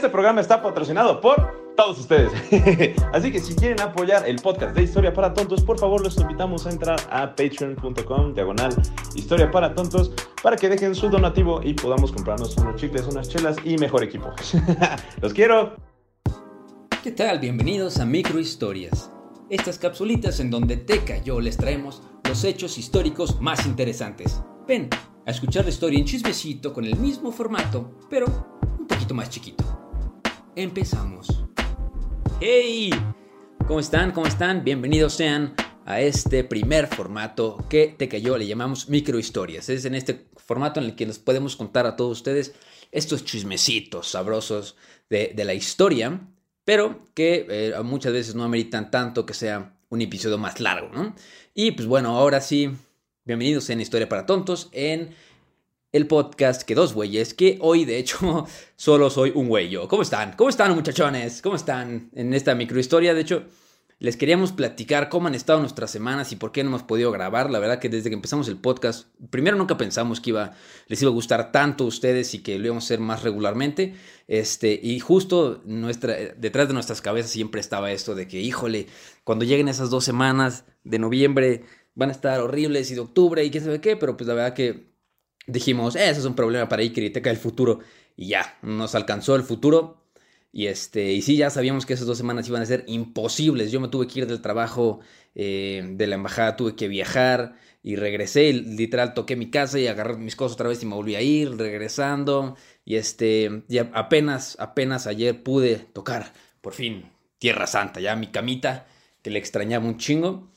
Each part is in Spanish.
Este programa está patrocinado por todos ustedes. Así que si quieren apoyar el podcast de Historia para Tontos, por favor los invitamos a entrar a patreon.com, diagonal Historia para Tontos, para que dejen su donativo y podamos comprarnos unos chicles, unas chelas y mejor equipo. los quiero. ¿Qué tal? Bienvenidos a Microhistorias. Estas capsulitas en donde Teca y yo les traemos los hechos históricos más interesantes. Ven a escuchar la historia en chismecito con el mismo formato, pero un poquito más chiquito. Empezamos. ¡Hey! ¿Cómo están? ¿Cómo están? Bienvenidos sean a este primer formato que Teca y yo le llamamos microhistorias. Es en este formato en el que les podemos contar a todos ustedes estos chismecitos sabrosos de, de la historia, pero que eh, muchas veces no ameritan tanto que sea un episodio más largo, ¿no? Y pues bueno, ahora sí, bienvenidos en Historia para Tontos, en el podcast que dos güeyes, que hoy de hecho solo soy un güey. ¿Cómo están? ¿Cómo están muchachones? ¿Cómo están en esta microhistoria? De hecho, les queríamos platicar cómo han estado nuestras semanas y por qué no hemos podido grabar. La verdad que desde que empezamos el podcast, primero nunca pensamos que iba, les iba a gustar tanto a ustedes y que lo íbamos a hacer más regularmente. Este, y justo nuestra, detrás de nuestras cabezas siempre estaba esto de que, híjole, cuando lleguen esas dos semanas de noviembre van a estar horribles y de octubre y quién sabe qué, pero pues la verdad que dijimos, eh, es un problema para y Teca del futuro. Y ya, nos alcanzó el futuro. Y este, y sí, ya sabíamos que esas dos semanas iban a ser imposibles. Yo me tuve que ir del trabajo eh, de la embajada, tuve que viajar y regresé. Y literal, toqué mi casa y agarré mis cosas otra vez y me volví a ir, regresando. Y este, ya apenas, apenas ayer pude tocar, por fin, Tierra Santa, ya mi camita, que le extrañaba un chingo.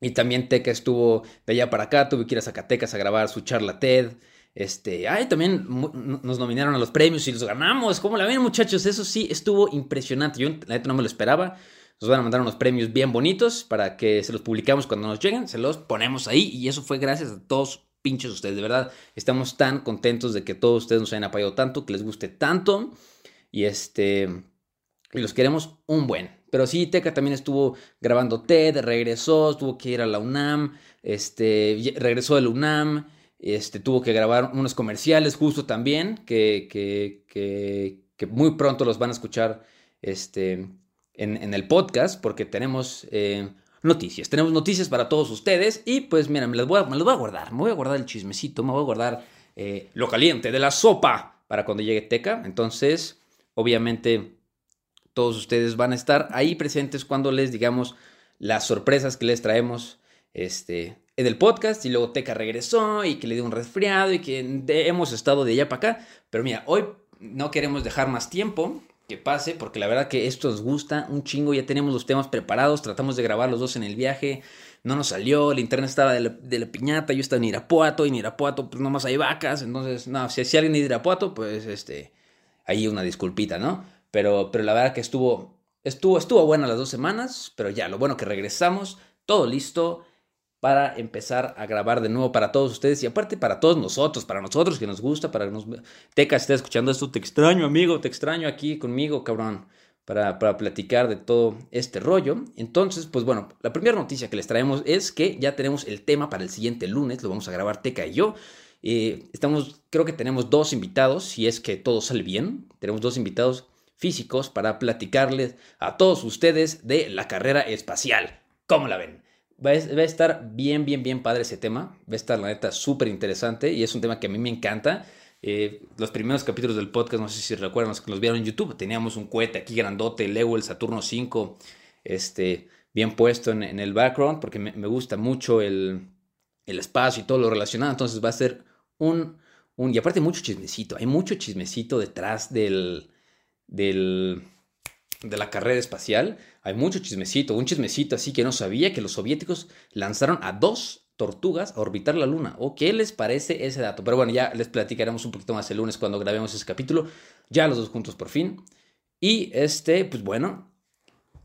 Y también Teca estuvo de allá para acá, tuve que ir a Zacatecas a grabar su charla TED. Este, ay, también nos nominaron a los premios y los ganamos. ¿Cómo la ven, muchachos? Eso sí, estuvo impresionante. Yo, la neta, no me lo esperaba. Nos van a mandar unos premios bien bonitos para que se los publicamos cuando nos lleguen. Se los ponemos ahí y eso fue gracias a todos pinches ustedes. De verdad, estamos tan contentos de que todos ustedes nos hayan apoyado tanto, que les guste tanto. Y este, y los queremos un buen. Pero sí, Teca también estuvo grabando TED, regresó, tuvo que ir a la UNAM, este, regresó de UNAM, este, tuvo que grabar unos comerciales justo también, que, que, que, muy pronto los van a escuchar este, en, en el podcast, porque tenemos eh, noticias, tenemos noticias para todos ustedes y pues mira, me las voy a, me voy a guardar, me voy a guardar el chismecito, me voy a guardar eh, lo caliente de la sopa para cuando llegue Teca, entonces, obviamente todos ustedes van a estar ahí presentes cuando les digamos las sorpresas que les traemos este, en el podcast. Y luego Teca regresó y que le dio un resfriado y que hemos estado de allá para acá. Pero mira, hoy no queremos dejar más tiempo que pase porque la verdad que esto nos gusta un chingo. Ya tenemos los temas preparados, tratamos de grabar los dos en el viaje. No nos salió, el internet estaba de la, piñata, yo estaba en Irapuato y en Irapuato pues nomás hay vacas. Entonces, no, si, si alguien es de Irapuato, pues este, ahí una disculpita, ¿no? Pero, pero la verdad que estuvo, estuvo, estuvo buena las dos semanas, pero ya, lo bueno que regresamos, todo listo para empezar a grabar de nuevo para todos ustedes y aparte para todos nosotros, para nosotros que nos gusta, para que nos... Teca, si estás escuchando esto, te extraño, amigo, te extraño aquí conmigo, cabrón, para, para platicar de todo este rollo. Entonces, pues bueno, la primera noticia que les traemos es que ya tenemos el tema para el siguiente lunes, lo vamos a grabar Teca y yo. Eh, estamos, creo que tenemos dos invitados, si es que todo sale bien, tenemos dos invitados físicos para platicarles a todos ustedes de la carrera espacial. ¿Cómo la ven? Va a, estar bien, bien, bien padre ese tema. Va a estar, la neta, súper interesante y es un tema que a mí me encanta. Eh, los primeros capítulos del podcast, no sé si recuerdan los que los vieron en YouTube, teníamos un cohete aquí grandote, Lego, el Saturno 5, este, bien puesto en, el background, porque me, gusta mucho el, el, espacio y todo lo relacionado. Entonces va a ser un, un. Y aparte, mucho chismecito. Hay mucho chismecito detrás del, del, de la carrera espacial, hay mucho chismecito, un chismecito así que no sabía que los soviéticos lanzaron a dos tortugas a orbitar la luna. ¿O qué les parece ese dato? Pero bueno, ya les platicaremos un poquito más el lunes cuando grabemos ese capítulo. Ya los dos juntos por fin. Y este, pues bueno,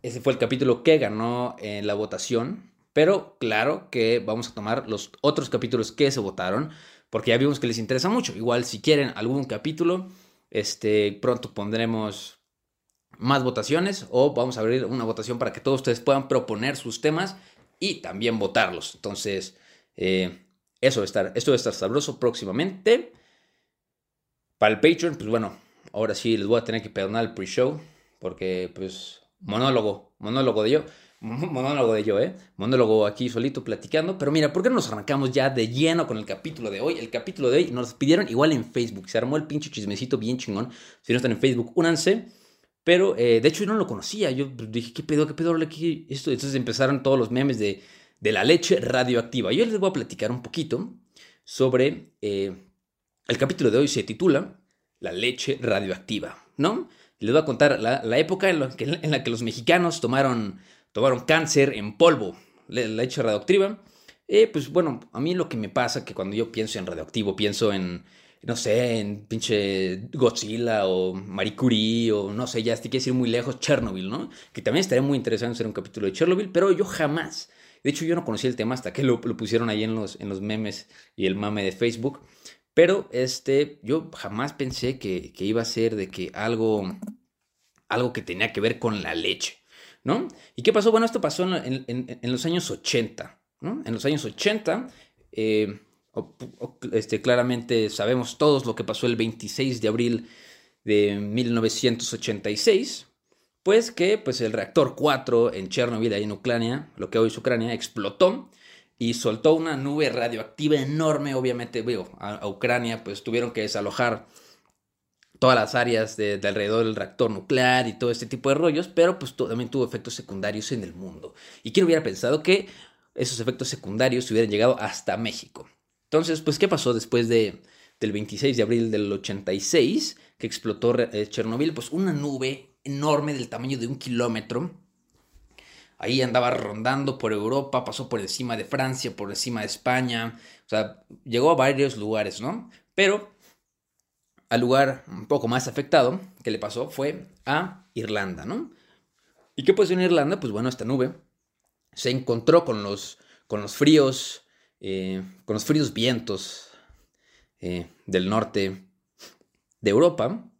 ese fue el capítulo que ganó en la votación. Pero claro que vamos a tomar los otros capítulos que se votaron. Porque ya vimos que les interesa mucho. Igual si quieren algún capítulo, este, pronto pondremos más votaciones o vamos a abrir una votación para que todos ustedes puedan proponer sus temas y también votarlos. Entonces, eh, eso va estar, esto va a estar sabroso próximamente. Para el Patreon, pues bueno, ahora sí les voy a tener que perdonar el pre-show porque pues monólogo, monólogo de yo, monólogo de yo, ¿eh? Monólogo aquí solito platicando. Pero mira, ¿por qué no nos arrancamos ya de lleno con el capítulo de hoy? El capítulo de hoy nos pidieron igual en Facebook, se armó el pinche chismecito bien chingón. Si no están en Facebook, únanse. Pero eh, de hecho yo no lo conocía. Yo dije, ¿qué pedo? ¿Qué pedo? ¿Qué esto? Entonces empezaron todos los memes de, de, la leche radioactiva. Yo les voy a platicar un poquito sobre. Eh, el capítulo de hoy se titula La leche radioactiva, ¿no? Les voy a contar la, época en la, que, en la, que, los mexicanos tomaron, tomaron cáncer en polvo, la leche radioactiva. Eh, pues bueno, a mí lo que me pasa que cuando yo pienso en radioactivo, pienso en no sé, en pinche Godzilla o Marie Curie o no sé, ya estoy quiero ir muy lejos, Chernobyl, ¿no? Que también estaría muy interesante hacer un capítulo de Chernobyl, pero yo jamás, de hecho yo no conocí el tema hasta que lo, pusieron ahí en los, en los memes y el mame de Facebook, pero este, yo jamás pensé que, iba a ser de que algo, algo que tenía que ver con la leche, ¿no? ¿Y qué pasó? Bueno, esto pasó en, en los años 80, ¿no? En los años 80, eh, este, claramente sabemos todos lo que pasó el 26 de abril de 1986, pues que pues el reactor 4 en Chernobyl, ahí en Ucrania, lo que hoy es Ucrania, explotó y soltó una nube radioactiva enorme, obviamente, a, Ucrania pues tuvieron que desalojar todas las áreas de, alrededor del reactor nuclear y todo este tipo de rollos, pero pues también tuvo efectos secundarios en el mundo. ¿Y quién hubiera pensado que esos efectos secundarios hubieran llegado hasta México? Entonces, pues, ¿qué pasó después de, del 26 de abril del 86, que explotó eh, Chernobyl? Pues una nube enorme del tamaño de un kilómetro. Ahí andaba rondando por Europa, pasó por encima de Francia, por encima de España, o sea, llegó a varios lugares, ¿no? Pero al lugar un poco más afectado que le pasó fue a Irlanda, ¿no? ¿Y qué pasó en Irlanda? Pues bueno, esta nube se encontró con los, con los fríos eh, con los fríos vientos eh, del norte de Europa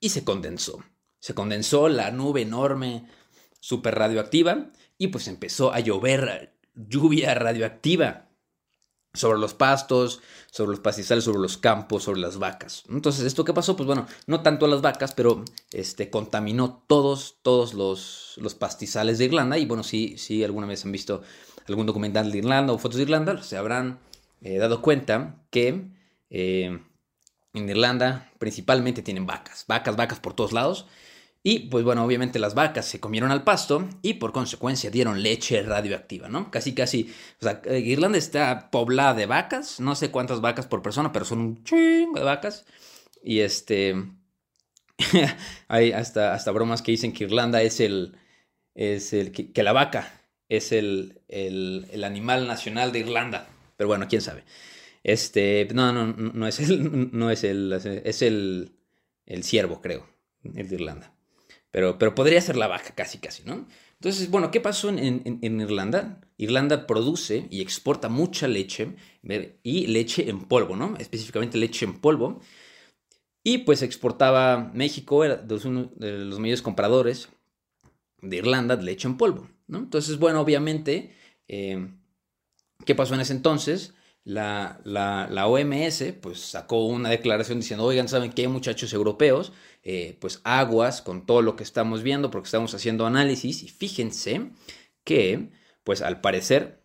y se condensó. Se condensó la nube enorme, súper radioactiva, y pues empezó a llover lluvia radioactiva sobre los pastos, sobre los pastizales, sobre los campos, sobre las vacas. Entonces, ¿esto qué pasó? Pues bueno, no tanto a las vacas, pero este, contaminó todos, todos los, los pastizales de Irlanda. Y bueno, sí, alguna vez han visto algún documental de Irlanda o fotos de Irlanda, se habrán eh, dado cuenta que eh, en Irlanda principalmente tienen vacas, vacas, vacas por todos lados. Y pues bueno, obviamente las vacas se comieron al pasto y por consecuencia dieron leche radioactiva, ¿no? Casi, casi, o sea, eh, Irlanda está poblada de vacas, no sé cuántas vacas por persona, pero son un chingo de vacas. Y este, hay hasta, hasta bromas que dicen que Irlanda es el, es el, que la vaca es el, el, animal nacional de Irlanda. Pero bueno, quién sabe. Este, no, no, no es el, no es el, es el, el ciervo, creo, el de Irlanda. Pero, pero podría ser la vaca, casi, casi, ¿no? Entonces, bueno, ¿qué pasó en, en, Irlanda? Irlanda produce y exporta mucha leche y leche en polvo, ¿no? Específicamente leche en polvo. Y pues exportaba México, era de uno de los mayores compradores de Irlanda de leche en polvo. Entonces, bueno, obviamente, eh, ¿qué pasó en ese entonces? La, OMS pues sacó una declaración diciendo, oigan, ¿saben qué muchachos europeos? Eh, pues aguas con todo lo que estamos viendo porque estamos haciendo análisis y fíjense que pues al parecer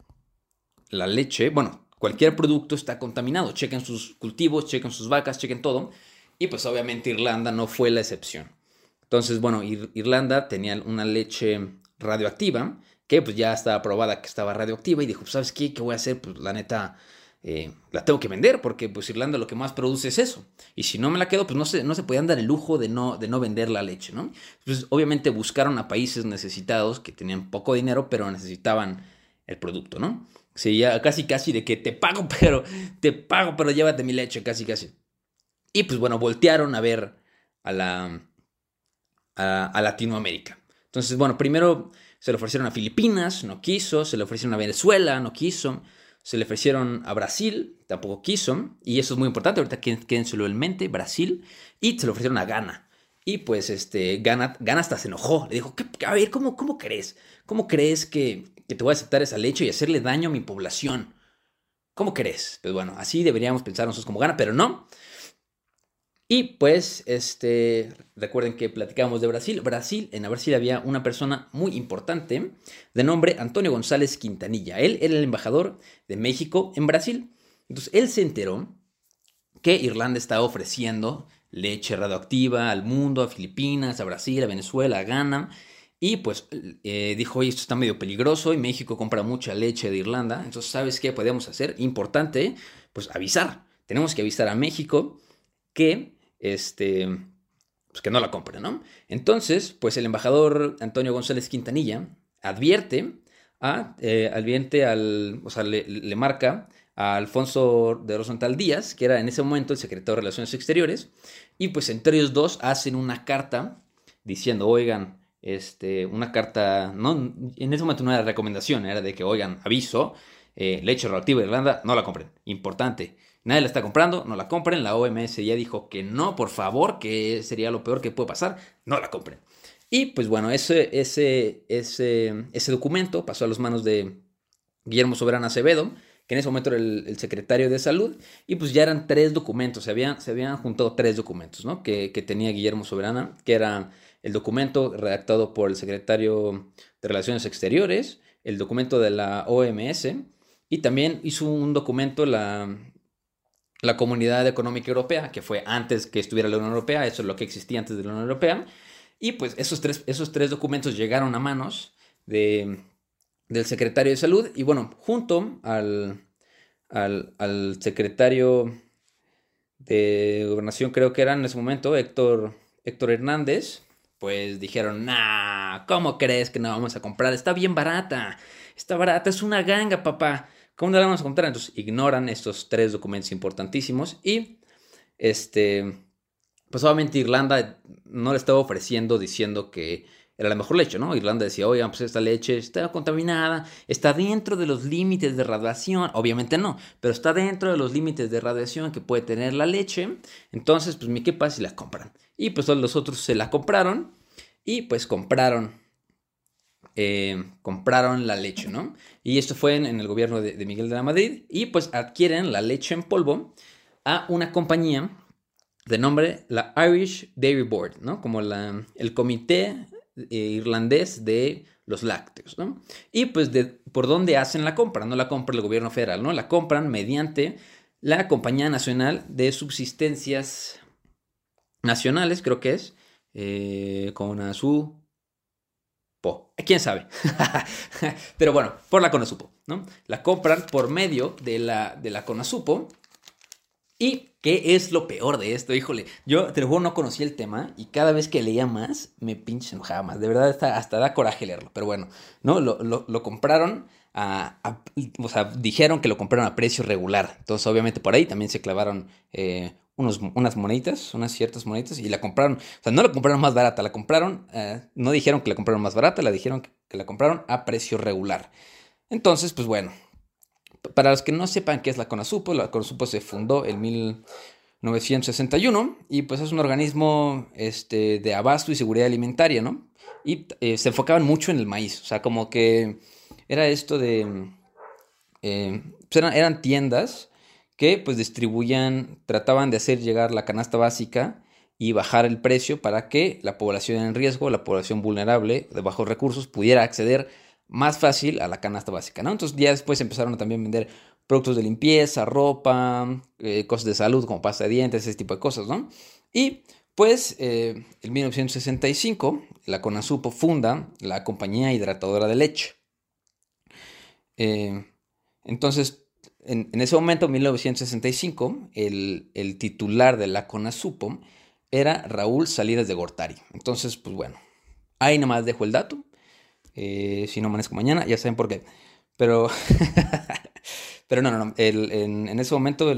la leche, bueno, cualquier producto está contaminado, chequen sus cultivos, chequen sus vacas, chequen todo y pues obviamente Irlanda no fue la excepción. Entonces, bueno, Irlanda tenía una leche radioactiva, que pues ya estaba probada que estaba radioactiva y dijo, pues, ¿sabes qué? ¿Qué voy a hacer? Pues la neta, eh, la tengo que vender porque pues Irlanda lo que más produce es eso. Y si no me la quedo, pues no se, no se podían dar el lujo de no, de no vender la leche, ¿no? Pues obviamente buscaron a países necesitados que tenían poco dinero, pero necesitaban el producto, ¿no? Sí, ya casi, casi de que te pago, pero te pago, pero llévate mi leche, casi, casi. Y pues bueno, voltearon a ver a la a, Latinoamérica. Entonces, bueno, primero se le ofrecieron a Filipinas, no quiso, se le ofrecieron a Venezuela, no quiso, se le ofrecieron a Brasil, tampoco quiso, y eso es muy importante, ahorita quédenselo en mente, Brasil, y se le ofrecieron a Ghana. Y pues este, Ghana, hasta se enojó, le dijo, a ver, ¿cómo, cómo crees? ¿Cómo crees que, que te voy a aceptar esa leche y hacerle daño a mi población? ¿Cómo crees? Pues bueno, así deberíamos pensar nosotros como Ghana, pero no. Y pues, este, recuerden que platicábamos de Brasil. Brasil, en Brasil había una persona muy importante de nombre Antonio González Quintanilla. Él era el embajador de México en Brasil. Entonces, él se enteró que Irlanda estaba ofreciendo leche radioactiva al mundo, a Filipinas, a Brasil, a Venezuela, a Ghana. Y pues eh, dijo, oye, esto está medio peligroso y México compra mucha leche de Irlanda. Entonces, ¿sabes qué podemos hacer? Importante, pues avisar. Tenemos que avisar a México que, este, pues que no la compre, ¿no? Entonces, pues el embajador Antonio González Quintanilla advierte a, eh, al, o sea, le, marca a Alfonso de Rosenthal Díaz, que era en ese momento el secretario de Relaciones Exteriores, y pues entre ellos dos hacen una carta diciendo, oigan, este, una carta, no, en ese momento no era recomendación, era de que, oigan, aviso, eh, leche relativa de Irlanda, no la compren, importante. Nadie la está comprando, no la compren. La OMS ya dijo que no, por favor, que sería lo peor que puede pasar, no la compren. Y pues bueno, ese, ese, ese, ese documento pasó a las manos de Guillermo Soberana Acevedo, que en ese momento era el, secretario de salud, y pues ya eran tres documentos, se habían, se habían juntado tres documentos, ¿no? Que, que tenía Guillermo Soberana, que era el documento redactado por el secretario de Relaciones Exteriores, el documento de la OMS, y también hizo un documento la, la Comunidad Económica Europea, que fue antes que estuviera la Unión Europea, eso es lo que existía antes de la Unión Europea. Y pues esos tres, esos tres documentos llegaron a manos de, del secretario de Salud y bueno, junto al, al, secretario de Gobernación, creo que era en ese momento, Héctor, Héctor Hernández, pues dijeron, nah, ¿cómo crees que no vamos a comprar? Está bien barata, está barata, es una ganga, papá. ¿Cómo no la vamos a comprar? Entonces ignoran estos tres documentos importantísimos y este, pues obviamente Irlanda no le estaba ofreciendo diciendo que era la mejor leche, ¿no? Irlanda decía, oigan, pues esta leche está contaminada, está dentro de los límites de radiación, obviamente no, pero está dentro de los límites de radiación que puede tener la leche, entonces, pues, ¿qué pasa si la compran? Y pues los otros se la compraron y pues compraron eh, compraron la leche, ¿no? Y esto fue en, el gobierno de, Miguel de la Madrid y pues adquieren la leche en polvo a una compañía de nombre la Irish Dairy Board, ¿no? Como el comité eh, irlandés de los lácteos, ¿no? Y pues por dónde hacen la compra, no la compra el gobierno federal, ¿no? La compran mediante la Compañía Nacional de Subsistencias Nacionales, creo que es, eh, con ¿Quién sabe? Pero bueno, por la Conasupo, ¿no? La compran por medio de la, de la Conasupo. ¿Y qué es lo peor de esto? Híjole, yo te lo juro, no conocía el tema y cada vez que leía más, me pinche enojaba más. De verdad, hasta, da coraje leerlo. Pero bueno, ¿no? Lo, compraron O sea, dijeron que lo compraron a precio regular. Entonces, obviamente, por ahí también se clavaron eh, unas moneditas, unas ciertas moneditas, y la compraron, o sea, no la compraron más barata, la compraron, eh, no dijeron que la compraron más barata, la dijeron que, la compraron a precio regular. Entonces, pues bueno, para los que no sepan qué es la CONASUPO, la CONASUPO se fundó en 1961 y pues es un organismo este, de abasto y seguridad alimentaria, ¿no? Y eh, se enfocaban mucho en el maíz, o sea, como que era esto de... Eh, pues eran, eran tiendas que pues distribuían, trataban de hacer llegar la canasta básica y bajar el precio para que la población en riesgo, la población vulnerable de bajos recursos pudiera acceder más fácil a la canasta básica, ¿no? Entonces ya después empezaron a también vender productos de limpieza, ropa, eh, cosas de salud como pasta de dientes, ese tipo de cosas, ¿no? Y pues eh, en 1965 la CONASUPO funda la compañía hidratadora de leche. Eh, entonces en, ese momento, en 1965, el, titular de la CONASUPO era Raúl Salinas de Gortari. Entonces, pues bueno, ahí nomás dejo el dato. Eh, si no amanezco mañana, ya saben por qué. Pero, pero no, no, no. en, ese momento,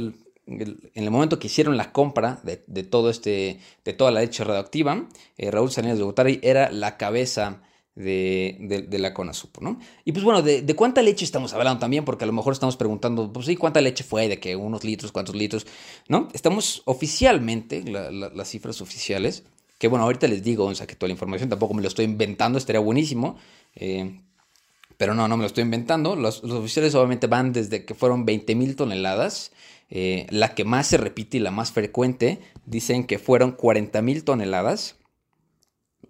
en el momento que hicieron la compra de, todo este, de toda la leche radioactiva, eh, Raúl Salinas de Gortari era la cabeza de, la CONASUPO, ¿no? Y pues bueno, de, cuánta leche estamos hablando también, porque a lo mejor estamos preguntando, pues sí, cuánta leche fue, de que unos litros, cuántos litros, ¿no? Estamos oficialmente, las cifras oficiales, que bueno, ahorita les digo, o sea, que toda la información tampoco me lo estoy inventando, estaría buenísimo, eh, pero no, no me lo estoy inventando. Los, oficiales obviamente van desde que fueron 20 mil toneladas. Eh, la que más se repite y la más frecuente dicen que fueron 40 mil toneladas.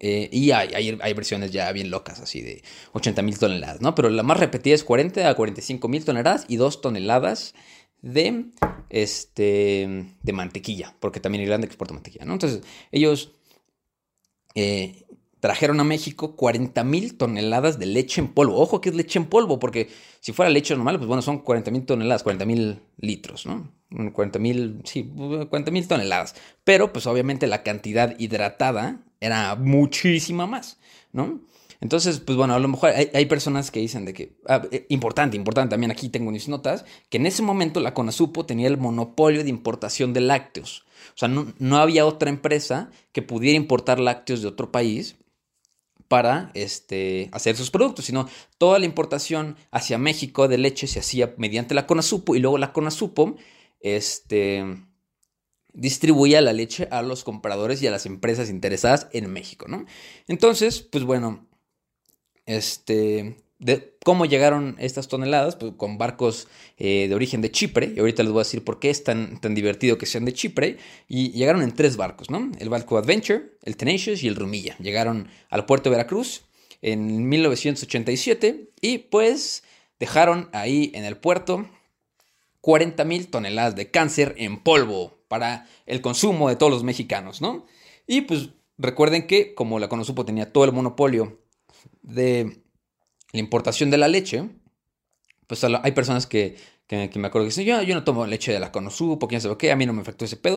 Eh, y hay, hay, versiones ya bien locas, así de 80 mil toneladas, ¿no? Pero la más repetida es 40 a 45 mil toneladas y 2 toneladas de, este, de mantequilla, porque también Irlanda exporta mantequilla, ¿no? Entonces, ellos eh, trajeron a México 40 mil toneladas de leche en polvo. Ojo que es leche en polvo, porque si fuera leche normal, pues bueno, son 40 mil toneladas, 40 mil litros, ¿no? 40 mil, sí, 40 mil toneladas. Pero pues obviamente la cantidad hidratada era muchísima más, ¿no? Entonces, pues bueno, a lo mejor hay, personas que dicen de que, ah, eh, importante, importante, también aquí tengo mis notas, que en ese momento la CONASUPO tenía el monopolio de importación de lácteos. O sea, no, no había otra empresa que pudiera importar lácteos de otro país para este, hacer sus productos, sino toda la importación hacia México de leche se hacía mediante la CONASUPO y luego la CONASUPO este, distribuía la leche a los compradores y a las empresas interesadas en México, ¿no? Entonces, pues bueno, este, cómo llegaron estas toneladas, pues con barcos eh, de origen de Chipre, y ahorita les voy a decir por qué es tan, tan divertido que sean de Chipre, y llegaron en tres barcos, ¿no? El barco Adventure, el Tenacious y el Rumilla. Llegaron al puerto de Veracruz en 1987 y pues dejaron ahí en el puerto 40 mil toneladas de cáncer en polvo para el consumo de todos los mexicanos, ¿no? Y pues recuerden que como la Conosupo tenía todo el monopolio de la importación de la leche, pues hay personas que, que, me acuerdo que dicen, yo, yo no tomo leche de la Conosupo, quién sabe qué, a mí no me afectó ese pedo.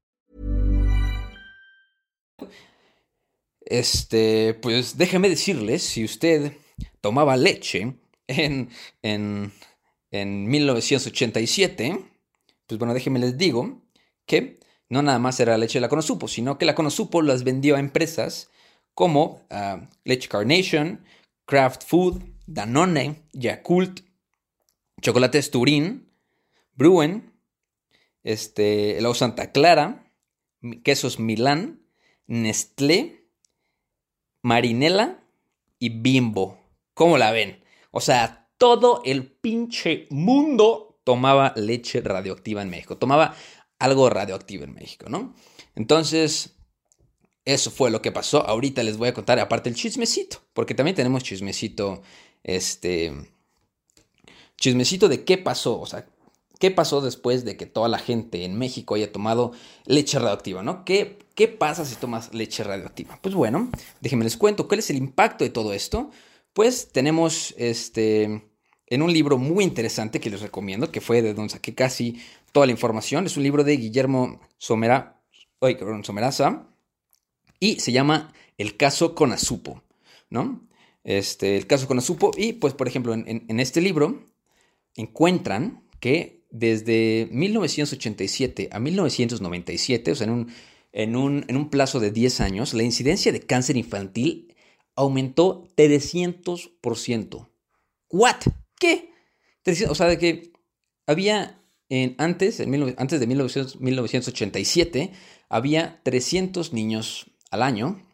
Este, pues déjeme decirles, si usted tomaba leche en en en 1987, pues bueno, déjeme les digo que no nada más era leche de la Conosupo, sino que la Conosupo las vendió a empresas como uh, Leche Carnation, Kraft Food, Danone, Yakult, Chocolates Turín, Bruen, este, Santa Clara, Quesos Milán, Nestlé, Marinela y Bimbo. ¿Cómo la ven? O sea, todo el pinche mundo tomaba leche radioactiva en México. Tomaba algo radioactivo en México, ¿no? Entonces, eso fue lo que pasó. Ahorita les voy a contar, aparte el chismecito, porque también tenemos chismecito, este, chismecito de qué pasó, o sea, qué pasó después de que toda la gente en México haya tomado leche radioactiva, ¿no? ¿Qué, qué pasa si tomas leche radioactiva? Pues bueno, déjenme les cuento, ¿cuál es el impacto de todo esto? Pues tenemos, este, en un libro muy interesante que les recomiendo, que fue de donde saqué casi toda la información, es un libro de Guillermo Somera, Someraza, y se llama El caso Conasupo, ¿no? Este, el caso Conasupo, y pues, por ejemplo, en, este libro encuentran que desde 1987 a 1997, o sea, en un, en un, en un plazo de 10 años, la incidencia de cáncer infantil aumentó 300%. ¿What? ¿Qué? O sea, de que había en, antes, en, antes de 1987, había 300 niños al año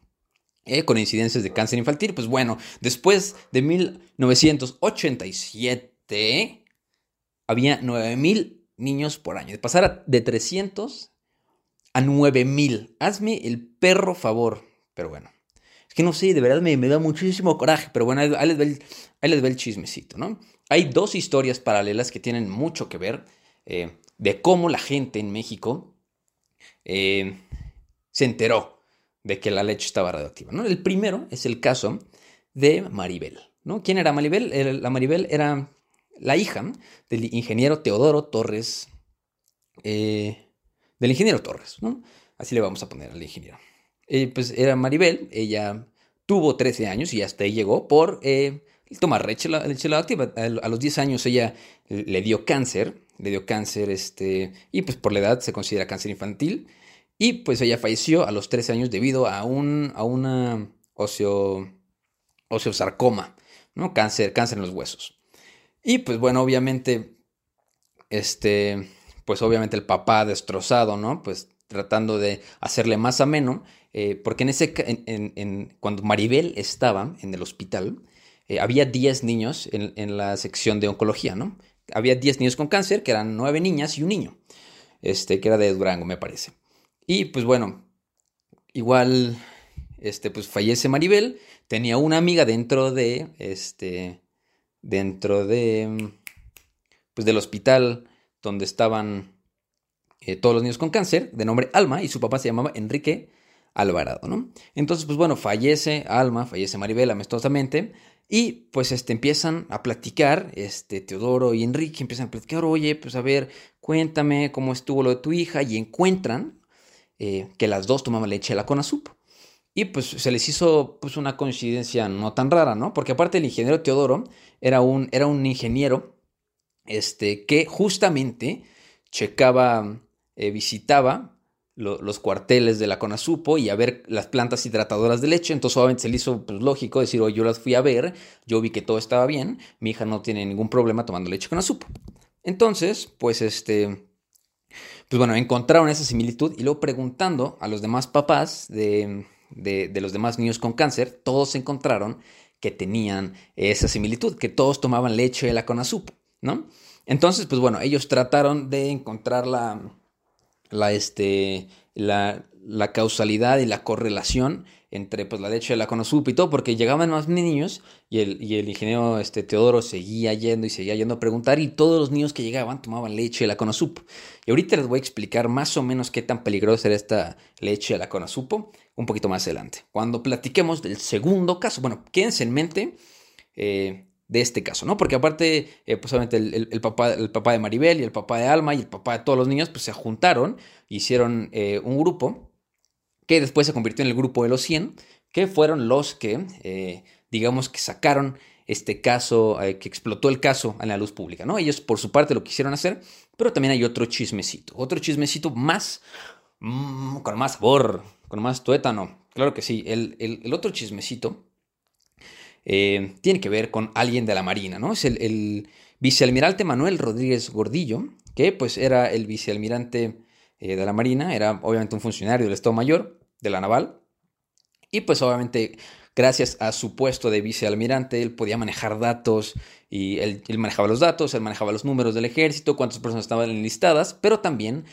eh, con incidencias de cáncer infantil. Pues bueno, después de 1987 había 9000 niños por año. De pasar de 300 a 9000. Hazme el perro favor. Pero bueno, es que no sé, de verdad me, da muchísimo coraje, pero bueno, ahí, les ve el, chismecito, ¿no? Hay dos historias paralelas que tienen mucho que ver eh, de cómo la gente en México eh, se enteró de que la leche estaba radioactiva, ¿no? El primero es el caso de Maribel, ¿no? ¿Quién era Maribel? La Maribel era la hija del ingeniero Teodoro Torres, eh, del ingeniero Torres, ¿no? Así le vamos a poner al ingeniero. Eh, pues era Maribel, ella tuvo 13 años y hasta ahí llegó por eh, tomar leche activa. A, los 10 años ella le dio cáncer, le dio cáncer, este, y pues por la edad se considera cáncer infantil. Y pues ella falleció a los 13 años debido a, un, a una oseo, ¿no? Cáncer, cáncer en los huesos. Y pues bueno, obviamente, este, pues obviamente el papá destrozado, ¿no? Pues tratando de hacerle más ameno, eh, porque en ese, en, cuando Maribel estaba en el hospital, eh, había 10 niños en, la sección de oncología, ¿no? Había 10 niños con cáncer, que eran 9 niñas y un niño, este, que era de Durango, me parece. Y pues bueno, igual, este, pues fallece Maribel, tenía una amiga dentro de, este, dentro de, pues del hospital donde estaban eh, todos los niños con cáncer, de nombre Alma, y su papá se llamaba Enrique Alvarado, ¿no? Entonces, pues bueno, fallece Alma, fallece Maribel amistosamente, y pues este, empiezan a platicar, este, Teodoro y Enrique empiezan a platicar, oye, pues a ver, cuéntame cómo estuvo lo de tu hija, y encuentran eh, que las dos tomaban leche de la Conasup. Y pues se les hizo pues una coincidencia no tan rara, ¿no? Porque aparte el ingeniero Teodoro era un, era un ingeniero este, que justamente checaba eh, visitaba los cuarteles de la CONASUPO y a ver las plantas hidratadoras de leche. Entonces, obviamente se le hizo pues, lógico decir, oye, yo las fui a ver, yo vi que todo estaba bien, mi hija no tiene ningún problema tomando leche CONASUPO. Entonces, pues este. Pues bueno, encontraron esa similitud y luego preguntando a los demás papás de, de los demás niños con cáncer, todos encontraron que tenían esa similitud, que todos tomaban leche de la CONASUPO, Entonces, pues bueno, ellos trataron de encontrar la, la, este, la, causalidad y la correlación entre pues, la leche de la Conosup y todo, porque llegaban más niños y el, ingeniero este, Teodoro seguía yendo y seguía yendo a preguntar y todos los niños que llegaban tomaban leche de la Conosup. Y ahorita les voy a explicar más o menos qué tan peligrosa era esta leche de la Conosupo un poquito más adelante. Cuando platiquemos del segundo caso, bueno, quédense en mente eh, de este caso, ¿no? Porque aparte, eh, pues obviamente el, papá, el papá de Maribel y el papá de Alma y el papá de todos los niños, pues se juntaron, hicieron eh, un grupo que después se convirtió en el grupo de los 100, que fueron los que, eh, digamos, que sacaron este caso, que explotó el caso a la luz pública, ¿no? Ellos por su parte lo quisieron hacer, pero también hay otro chismecito, otro chismecito más, mm, con más sabor, con más tuétano, claro que sí, el, el otro chismecito eh, tiene que ver con alguien de la Marina, ¿no? Es el, vicealmirante Manuel Rodríguez Gordillo, que pues era el vicealmirante eh, de la Marina, era obviamente un funcionario del Estado Mayor, de la Naval, y pues obviamente gracias a su puesto de vicealmirante, él podía manejar datos y él, manejaba los datos, él manejaba los números del ejército, cuántas personas estaban enlistadas, pero también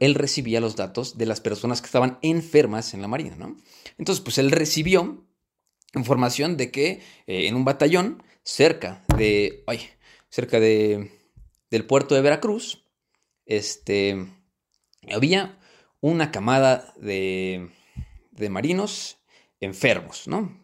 él recibía los datos de las personas que estaban enfermas en la Marina, ¿no? Entonces, pues él recibió información de que eh, en un batallón cerca de, ay, cerca de, del puerto de Veracruz, este, había una camada de, de marinos enfermos, ¿no?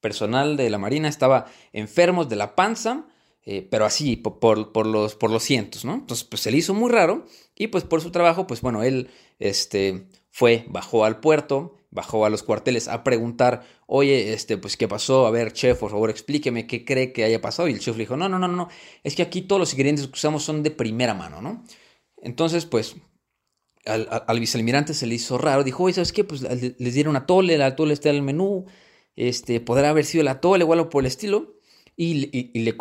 Personal de la Marina estaba enfermos de la panza, eh, pero así, por, por, los, por los cientos, ¿no? Entonces, pues se le hizo muy raro y pues por su trabajo, pues bueno, él este, fue, bajó al puerto, bajó a los cuarteles a preguntar, oye, este, pues, ¿qué pasó? A ver, chef, por favor, explíqueme qué cree que haya pasado. Y el chef le dijo, no, no, no, no, es que aquí todos los ingredientes que usamos son de primera mano, ¿no? Entonces, pues, al, vicealmirante se le hizo raro, dijo, oye, ¿sabes qué? Pues les dieron atole, el atole está en el menú, este, podrá haber sido el atole o algo por el estilo. Y, le,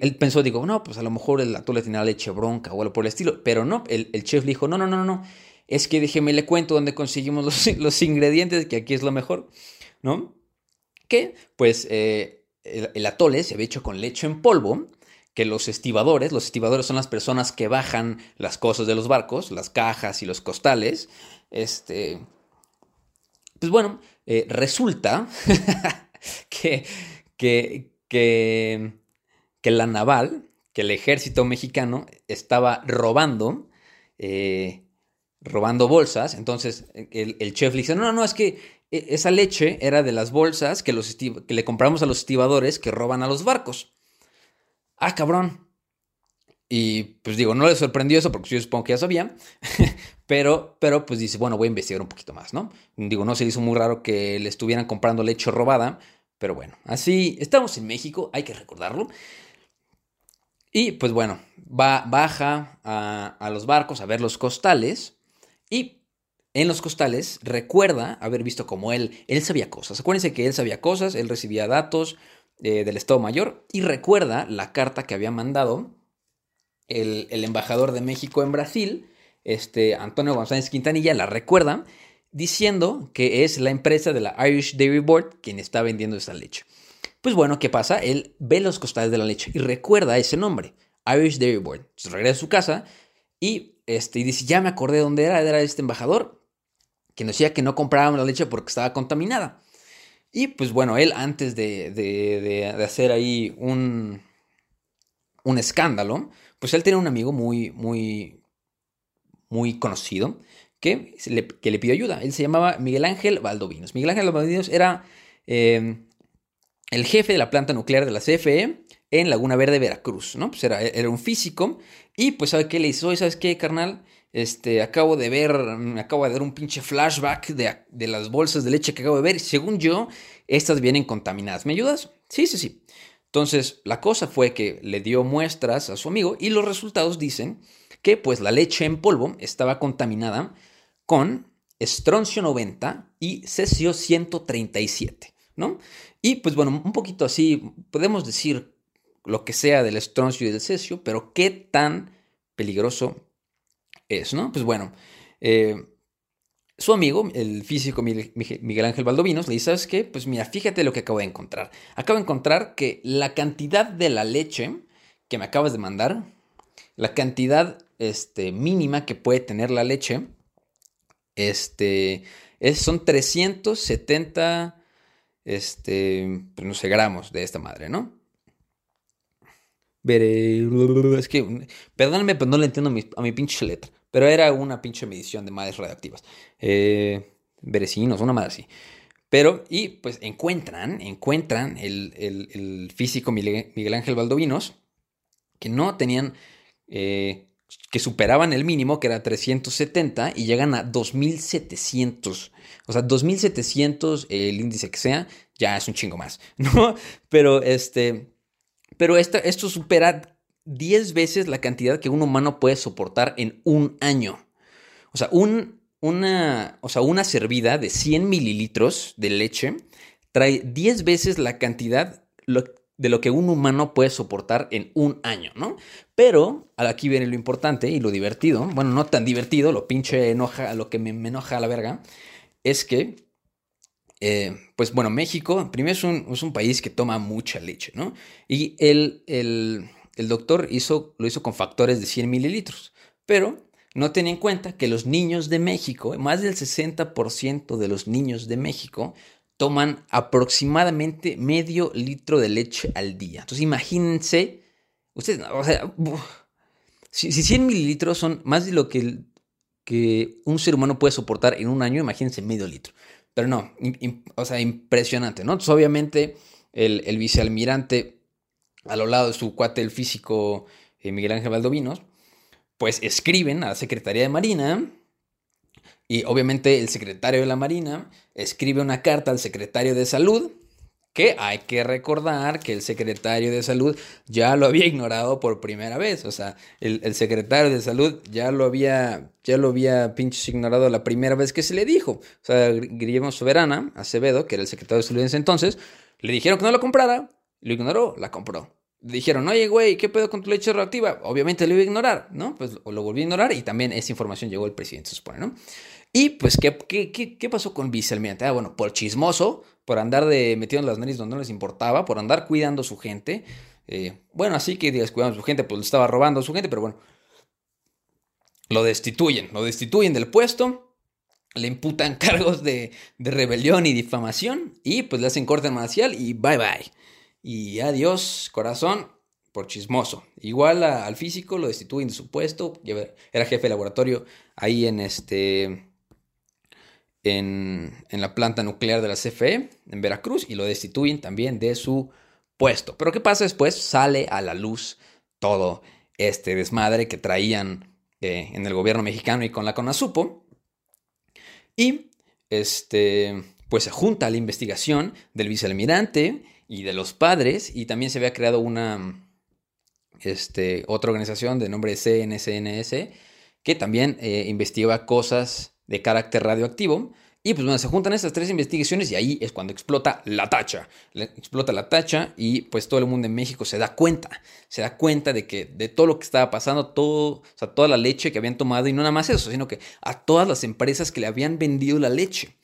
él pensó, digo, no, pues a lo mejor el atole tenía leche bronca o algo por el estilo, pero no, el, el chef le dijo, no, no, no, no, es que déjeme le cuento dónde conseguimos los, ingredientes, que aquí es lo mejor, ¿no? Que, pues, eh, el, atole se había hecho con leche en polvo, que los estibadores, los estibadores son las personas que bajan las cosas de los barcos, las cajas y los costales, este, pues bueno, eh, resulta que, que, que, que la naval, que el ejército mexicano estaba robando, eh, robando bolsas. Entonces el, chef le dice, no, no, no, es que e, esa leche era de las bolsas que, los que le compramos a los estibadores que roban a los barcos. Ah, cabrón. Y pues digo, no le sorprendió eso porque yo supongo que ya sabía, pero, pero pues dice, bueno, voy a investigar un poquito más, ¿no? Digo, no se hizo muy raro que le estuvieran comprando leche robada, pero bueno, así estamos en México, hay que recordarlo. Y pues bueno, va, baja a, a los barcos a ver los costales y en los costales recuerda haber visto como él, él sabía cosas. Acuérdense que él sabía cosas, él recibía datos eh, del Estado Mayor y recuerda la carta que había mandado el, el, embajador de México en Brasil, este Antonio González Quintanilla, la recuerda diciendo que es la empresa de la Irish Dairy Board quien está vendiendo esa leche. Pues bueno, ¿qué pasa? Él ve los costales de la leche y recuerda ese nombre, Irish Dairy Board. Entonces regresa a su casa y, este, y dice, ya me acordé de dónde era, era este embajador, que nos decía que no comprábamos la leche porque estaba contaminada. Y pues bueno, él antes de, de, de, hacer ahí un, un escándalo, pues él tenía un amigo muy, muy, muy conocido que le, que le pidió ayuda. Él se llamaba Miguel Ángel Valdovinos. Miguel Ángel Valdovinos era eh, el jefe de la planta nuclear de la CFE en Laguna Verde, Veracruz, ¿no? Pues era, un físico y pues ¿sabe qué le hizo? ¿Sabes qué, carnal? Este, acabo de ver, me acabo de dar un pinche flashback de, de, las bolsas de leche que acabo de ver. Según yo, estas vienen contaminadas. ¿Me ayudas? Sí, sí, sí. Entonces, la cosa fue que le dio muestras a su amigo y los resultados dicen que pues la leche en polvo estaba contaminada con estroncio 90 y cesio 137, ¿no? Y pues bueno, un poquito así, podemos decir lo que sea del estroncio y del cesio, pero qué tan peligroso es, ¿no? Pues bueno, eh, su amigo, el físico Miguel Ángel Valdovinos, le dice, ¿sabes qué? Pues mira, fíjate lo que acabo de encontrar. Acabo de encontrar que la cantidad de la leche que me acabas de mandar, la cantidad este, mínima que puede tener la leche, este, es, son 370, este, pues no sé, gramos de esta madre, ¿no? Es que, perdónenme, pero no le entiendo a mi, a mi pinche letra. Pero era una pinche medición de madres radioactivas. Eh, una madre así. Pero, y pues encuentran, encuentran el, el, físico Miguel Ángel Valdovinos, que no tenían, eh, que superaban el mínimo, que era 370, y llegan a 2700. O sea, 2700, el índice que sea, ya es un chingo más, ¿no? Pero este, pero esto, esto supera 10 veces la cantidad que un humano puede soportar en un año. O sea, un, una, o sea, una servida de 100 mililitros de leche trae 10 veces la cantidad de lo que un humano puede soportar en un año, ¿no? Pero aquí viene lo importante y lo divertido, bueno, no tan divertido, lo pinche enoja, lo que me, enoja a la verga, es que, eh, pues bueno, México, primero es un, es un, país que toma mucha leche, ¿no? Y el, el el doctor hizo, lo hizo con factores de 100 mililitros, pero no tenía en cuenta que los niños de México, más del 60% de los niños de México, toman aproximadamente medio litro de leche al día. Entonces imagínense, ustedes, o sea, si, 100 mililitros son más de lo que, que, un ser humano puede soportar en un año, imagínense medio litro. Pero no, o sea, impresionante, ¿no? Entonces obviamente el, el vicealmirante a lo lado de su cuate el físico eh, Miguel Ángel Valdovinos, pues escriben a la Secretaría de Marina y obviamente el secretario de la Marina escribe una carta al secretario de Salud, que hay que recordar que el secretario de Salud ya lo había ignorado por primera vez, o sea, el, secretario de Salud ya lo había, ya lo había pinches ignorado la primera vez que se le dijo, o sea, Guillermo Soberana, Acevedo, que era el secretario de Salud en ese entonces, le dijeron que no lo comprara, lo ignoró, la compró. Dijeron, oye, güey, ¿qué pedo con tu leche reactiva? Obviamente lo iba a ignorar, ¿no? Pues lo volví a ignorar y también esa información llegó al presidente, se supone, ¿no? Y pues, ¿qué, qué, qué, pasó con vicealmirante? Ah, bueno, por chismoso, por andar de metiendo las narices donde no les importaba, por andar cuidando a su gente. Eh, bueno, así que digas, cuidando a su gente, pues le estaba robando a su gente, pero bueno. Lo destituyen, lo destituyen del puesto. le imputan cargos de, de, rebelión y difamación y pues le hacen corte marcial y bye bye. Y adiós, corazón, por chismoso. Igual al físico lo destituyen de su puesto, era jefe de laboratorio ahí en este... En, la planta nuclear de la CFE en Veracruz y lo destituyen también de su puesto. Pero ¿qué pasa después? Sale a la luz todo este desmadre que traían eh, en el gobierno mexicano y con la CONASUPO. Y este, pues se junta la investigación del vicealmirante y de los padres y también se había creado una este, otra organización de nombre CNCNS que también eh, investigaba cosas de carácter radioactivo y pues bueno, se juntan estas tres investigaciones y ahí es cuando explota la tacha. Explota la tacha y pues todo el mundo en México se da cuenta. Se da cuenta de que de todo lo que estaba pasando, todo, o sea, toda la leche que habían tomado y no nada más eso, sino que a todas las empresas que le habían vendido la leche.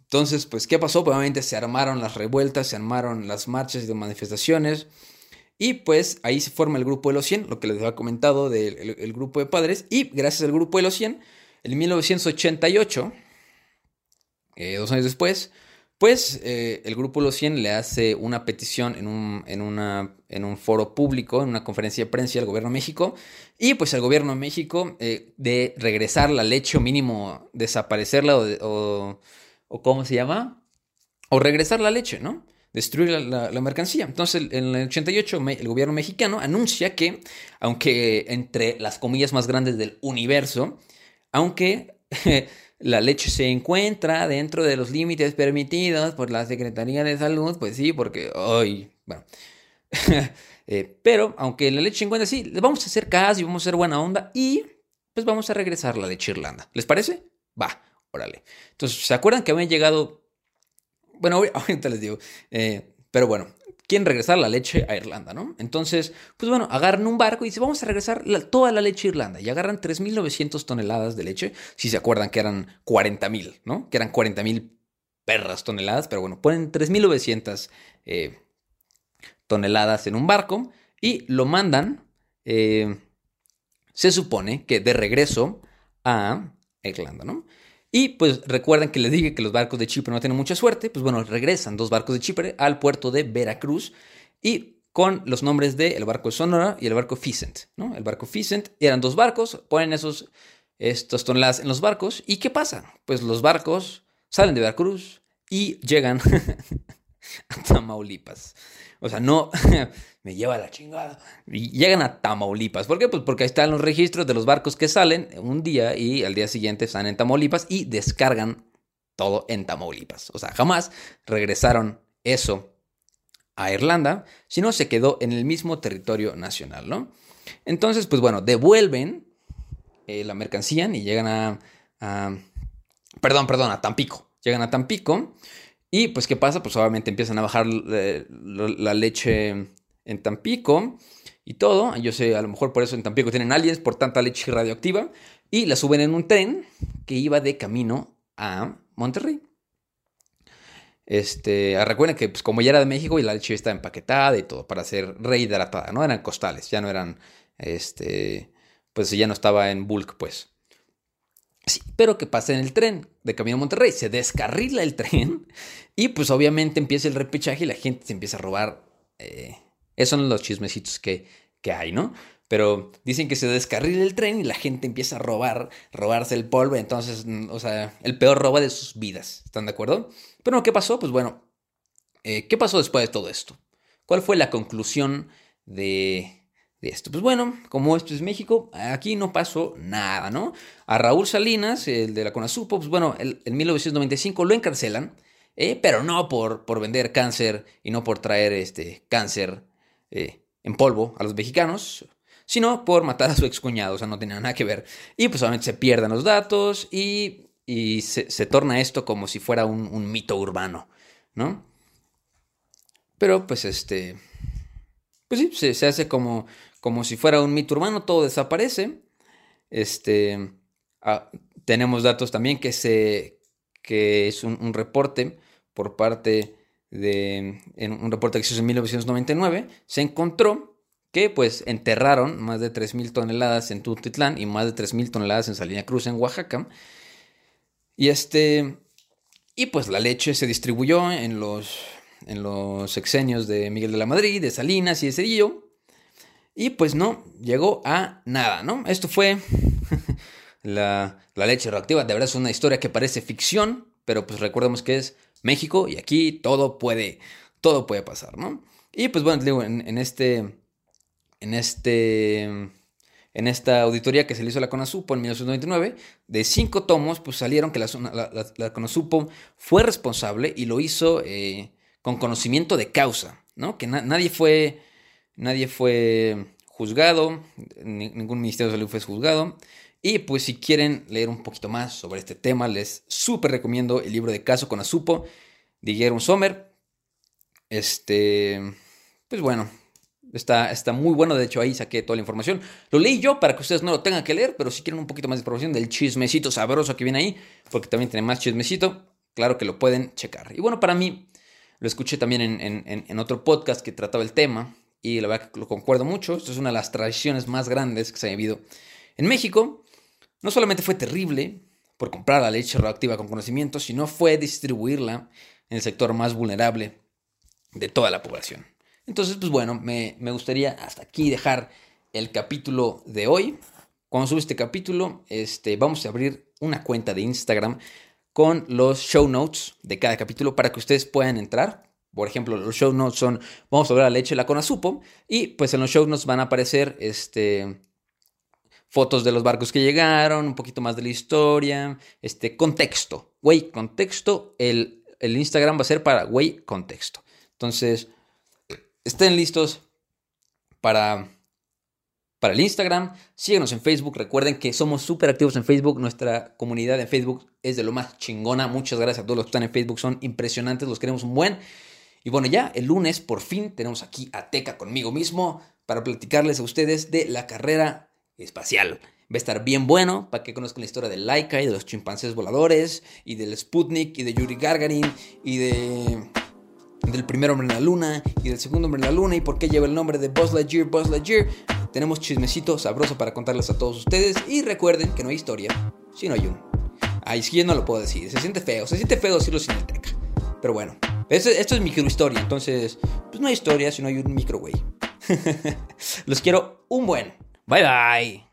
Entonces, pues, ¿qué pasó? Pues, obviamente se armaron las revueltas, se armaron las marchas y las manifestaciones. Y pues ahí se forma el grupo de los 100, lo que les había comentado del grupo de padres. Y gracias al grupo de los 100, en 1988 eh, dos años después, pues eh, el grupo Los 100 le hace una petición en un, en, una, en un foro público, en una conferencia de prensa al gobierno de México, y pues el gobierno de México eh, de regresar la leche o mínimo desaparecerla o, o, ¿cómo se llama? O regresar la leche, ¿no? Destruir la, mercancía. Entonces, en el 88, el gobierno mexicano anuncia que, aunque entre las comillas más grandes del universo, aunque la leche se encuentra dentro de los límites permitidos por la Secretaría de Salud, pues sí, porque, ay, bueno. Eh, pero, aunque la leche se encuentra así, le vamos a hacer caso y vamos a hacer buena onda y pues vamos a regresar la leche Irlanda. ¿Les parece? Va, órale. Entonces, ¿se acuerdan que habían llegado? Bueno, ahorita les digo. Eh, pero bueno, quieren regresar la leche a Irlanda, ¿no? Entonces, pues bueno, agarran un barco y dicen, vamos a regresar toda la leche a Irlanda. Y agarran 3.900 toneladas de leche, si se acuerdan que eran 40.000, ¿no? Que eran 40.000 perras toneladas, pero bueno, ponen 3.900 eh, toneladas en un barco y lo mandan, eh, se supone que de regreso a Irlanda, ¿no? Y pues recuerden que les dije que los barcos de Chipre no tienen mucha suerte, pues bueno, regresan dos barcos de Chipre al puerto de Veracruz y con los nombres de el barco Sonora y el barco Ficent, ¿no? El barco Ficent eran dos barcos, ponen esos estos toneladas en los barcos y ¿qué pasa? Pues los barcos salen de Veracruz y llegan a Tamaulipas. O sea, no me lleva la chingada. Llegan a Tamaulipas. ¿Por qué? Pues porque ahí están los registros de los barcos que salen un día y al día siguiente están en Tamaulipas y descargan todo en Tamaulipas. O sea, jamás regresaron eso a Irlanda, sino se quedó en el mismo territorio nacional, ¿no? Entonces, pues bueno, devuelven eh, la mercancía y llegan a, a, Perdón, perdón, a Tampico. Llegan a Tampico y pues, ¿qué pasa? Pues obviamente empiezan a bajar eh, la leche en Tampico y todo. Yo sé, a lo mejor por eso en Tampico tienen aliens por tanta leche radioactiva. Y la suben en un tren que iba de camino a Monterrey. Este, recuerden que pues, como ya era de México y la leche estaba empaquetada y todo para ser rehidratada, ¿no? Eran costales, ya no eran, este, pues ya no estaba en bulk, pues. Sí, pero que pasa en el tren de Camino a Monterrey, se descarrila el tren y pues obviamente empieza el repechaje y la gente se empieza a robar. Eh, esos son los chismecitos que, que hay, ¿no? Pero dicen que se descarrila el tren y la gente empieza a robar, robarse el polvo. Entonces, mm, o sea, el peor robo de sus vidas. ¿Están de acuerdo? Pero ¿qué pasó? Pues bueno, eh, ¿qué pasó después de todo esto? ¿Cuál fue la conclusión de, de esto. Pues bueno, como esto es México, aquí no pasó nada, ¿no? A Raúl Salinas, el de la CONASUPO, pues bueno, en 1995 lo encarcelan, eh, pero no por, por vender cáncer y no por traer este cáncer eh, en polvo a los mexicanos, sino por matar a su excuñado, o sea, no tenía nada que ver. Y pues obviamente se pierden los datos y, y se, torna esto como si fuera un, un mito urbano, ¿no? Pero pues este pues sí, se, hace como, como si fuera un mito urbano, todo desaparece. Este, ah, tenemos datos también que, se, que es un, reporte por parte de, un reporte que se hizo en 1999, se encontró que pues enterraron más de 3.000 toneladas en Tutitlán y más de 3.000 toneladas en Salina Cruz, en Oaxaca. Y este. Y pues la leche se distribuyó en los, en los sexenios de Miguel de la Madrid, de Salinas y de Cedillo. Y pues no, llegó a nada, ¿no? Esto fue la, la leche reactiva. De verdad es una historia que parece ficción, pero pues recordemos que es México y aquí todo puede, todo puede pasar, ¿no? Y pues bueno, digo, en, este, en este, en esta auditoría que se le hizo a la CONASUPO en 1999, de cinco tomos, pues salieron que la, la, CONASUPO fue responsable y lo hizo eh, con conocimiento de causa, ¿no? Que nadie fue, nadie fue juzgado, ningún ministerio de salud fue juzgado. Y pues si quieren leer un poquito más sobre este tema, les súper recomiendo el libro de Caso con Azupo de Guillermo Sommer. Este, pues bueno, está, está muy bueno. De hecho, ahí saqué toda la información. Lo leí yo para que ustedes no lo tengan que leer, pero si quieren un poquito más de información del chismecito sabroso que viene ahí, porque también tiene más chismecito, claro que lo pueden checar. Y bueno, para mí, lo escuché también en, otro podcast que trataba el tema, y la verdad que lo concuerdo mucho. Esto es una de las tradiciones más grandes que se ha vivido en México. No solamente fue terrible por comprar la leche radioactiva con conocimiento, sino fue distribuirla en el sector más vulnerable de toda la población. Entonces, pues bueno, me, gustaría hasta aquí dejar el capítulo de hoy. Cuando sube este capítulo, este, vamos a abrir una cuenta de Instagram con los show notes de cada capítulo para que ustedes puedan entrar. Por ejemplo, los show notes son, vamos a ver la leche la conazupo y pues en los show notes van a aparecer este, fotos de los barcos que llegaron, un poquito más de la historia, este contexto, güey, contexto, el, el Instagram va a ser para güey, contexto. Entonces, estén listos para, para el Instagram, síguenos en Facebook, recuerden que somos súper activos en Facebook, nuestra comunidad en Facebook es de lo más chingona, muchas gracias a todos los que están en Facebook, son impresionantes, los queremos un buen. Y bueno, ya el lunes por fin tenemos aquí a Teca conmigo mismo para platicarles a ustedes de la carrera espacial. Va a estar bien bueno para que conozcan la historia de Laika y de los chimpancés voladores y del Sputnik y de Yuri Gagarin y de del primer hombre en la luna y del segundo hombre en la luna y por qué lleva el nombre de Buzz Lightyear, Buzz Lightyear. Tenemos chismecito sabroso para contarles a todos ustedes y recuerden que no hay historia si no hay uno. Ay, yo no lo puedo decir, se siente feo, se siente feo decirlo sin el teca. Pero bueno, esto, esto es microhistoria, entonces, pues no hay historia si no hay un micro, güey. Los quiero un buen. Bye bye.